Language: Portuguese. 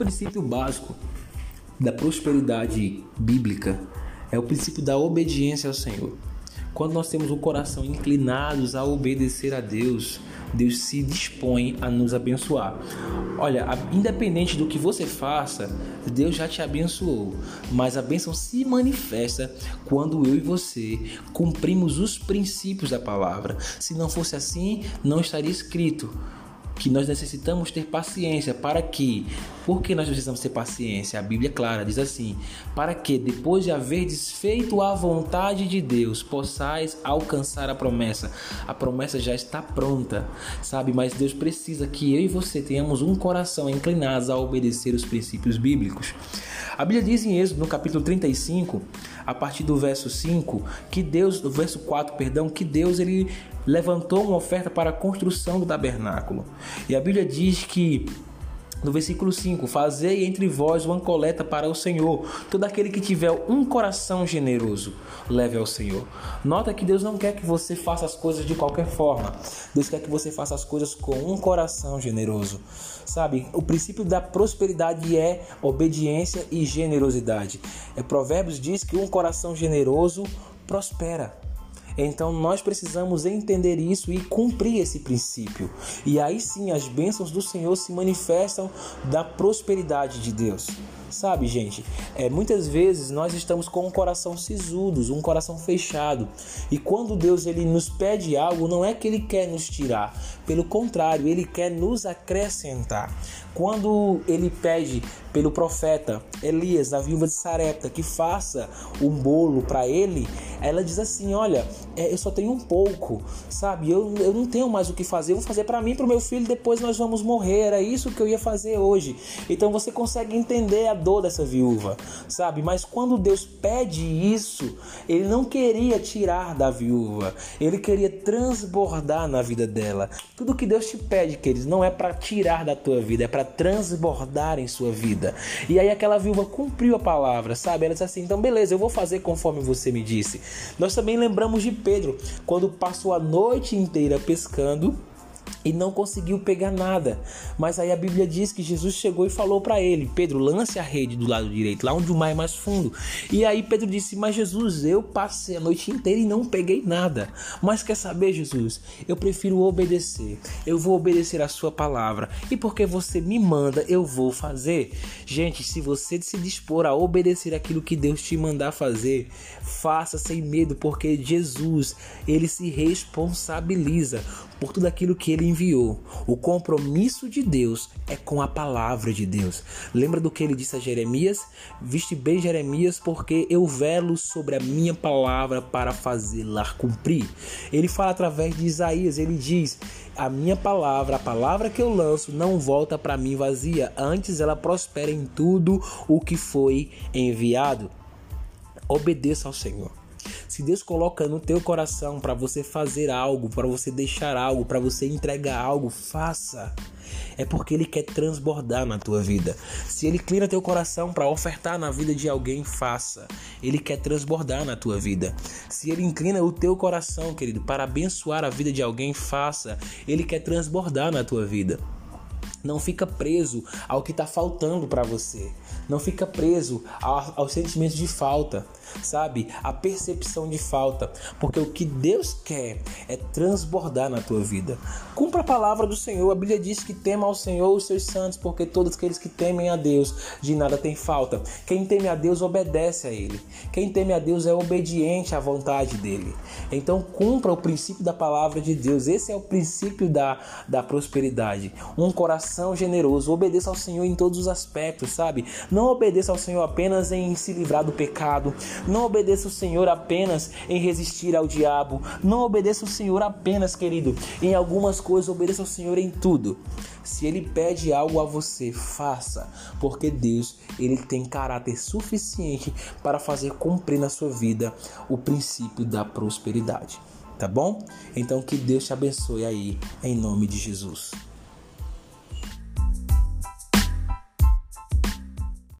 princípio básico da prosperidade bíblica é o princípio da obediência ao Senhor. Quando nós temos o coração inclinados a obedecer a Deus, Deus se dispõe a nos abençoar. Olha, independente do que você faça, Deus já te abençoou, mas a bênção se manifesta quando eu e você cumprimos os princípios da palavra. Se não fosse assim, não estaria escrito que nós necessitamos ter paciência para que, por que nós precisamos ter paciência? A Bíblia é clara, diz assim: para que depois de haver desfeito a vontade de Deus, possais alcançar a promessa. A promessa já está pronta, sabe? Mas Deus precisa que eu e você tenhamos um coração inclinado a obedecer os princípios bíblicos. A Bíblia diz em Êxodo, no capítulo 35, a partir do verso 5, que Deus, do verso 4, perdão, que Deus ele levantou uma oferta para a construção do tabernáculo. E a Bíblia diz que no versículo 5: Fazei entre vós uma coleta para o Senhor. Todo aquele que tiver um coração generoso, leve ao Senhor. Nota que Deus não quer que você faça as coisas de qualquer forma. Deus quer que você faça as coisas com um coração generoso. Sabe, o princípio da prosperidade é obediência e generosidade. É, Provérbios diz que um coração generoso prospera. Então nós precisamos entender isso e cumprir esse princípio. E aí sim as bênçãos do Senhor se manifestam da prosperidade de Deus. Sabe, gente, é, muitas vezes nós estamos com um coração sisudos, um coração fechado. E quando Deus ele nos pede algo, não é que ele quer nos tirar, pelo contrário, ele quer nos acrescentar. Quando ele pede pelo profeta Elias, a viúva de Sarepta, que faça um bolo para ele, ela diz assim: Olha, é, eu só tenho um pouco, sabe? Eu, eu não tenho mais o que fazer, eu vou fazer para mim, para o meu filho, depois nós vamos morrer. Era isso que eu ia fazer hoje. Então você consegue entender a dor dessa viúva, sabe? Mas quando Deus pede isso, ele não queria tirar da viúva, ele queria transbordar na vida dela. Tudo que Deus te pede, queridos, não é para tirar da tua vida, é para transbordar em sua vida. E aí aquela viúva cumpriu a palavra, sabe? Ela disse assim: então beleza, eu vou fazer conforme você me disse. Nós também lembramos de Pedro, quando passou a noite inteira pescando e não conseguiu pegar nada. Mas aí a Bíblia diz que Jesus chegou e falou para ele: Pedro, lance a rede do lado direito, lá onde o mar é mais fundo. E aí Pedro disse: Mas Jesus, eu passei a noite inteira e não peguei nada. Mas quer saber, Jesus? Eu prefiro obedecer. Eu vou obedecer a Sua palavra. E porque você me manda, eu vou fazer. Gente, se você se dispor a obedecer aquilo que Deus te mandar fazer, faça sem medo, porque Jesus, ele se responsabiliza por tudo aquilo que ele enviou. O compromisso de Deus é com a palavra de Deus. Lembra do que ele disse a Jeremias? Viste bem, Jeremias, porque eu velo sobre a minha palavra para fazê-la cumprir. Ele fala através de Isaías, ele diz: A minha palavra, a palavra que eu lanço, não volta para mim vazia, antes ela prospera em tudo o que foi enviado. Obedeça ao Senhor. Se Deus coloca no teu coração para você fazer algo, para você deixar algo, para você entregar algo, faça. É porque ele quer transbordar na tua vida. Se ele inclina teu coração para ofertar na vida de alguém, faça. Ele quer transbordar na tua vida. Se ele inclina o teu coração, querido, para abençoar a vida de alguém, faça. Ele quer transbordar na tua vida. Não fica preso ao que está faltando para você. Não fica preso aos ao sentimentos de falta, sabe? A percepção de falta. Porque o que Deus quer é transbordar na tua vida. Cumpra a palavra do Senhor. A Bíblia diz que tema ao Senhor os seus santos, porque todos aqueles que temem a Deus de nada tem falta. Quem teme a Deus obedece a Ele. Quem teme a Deus é obediente à vontade dele. Então cumpra o princípio da palavra de Deus. Esse é o princípio da, da prosperidade. Um coração generoso. Obedeça ao Senhor em todos os aspectos, sabe? Não não obedeça ao Senhor apenas em se livrar do pecado. Não obedeça ao Senhor apenas em resistir ao diabo. Não obedeça ao Senhor apenas, querido, em algumas coisas. Obedeça ao Senhor em tudo. Se ele pede algo a você, faça, porque Deus, ele tem caráter suficiente para fazer cumprir na sua vida o princípio da prosperidade. Tá bom? Então que Deus te abençoe aí em nome de Jesus.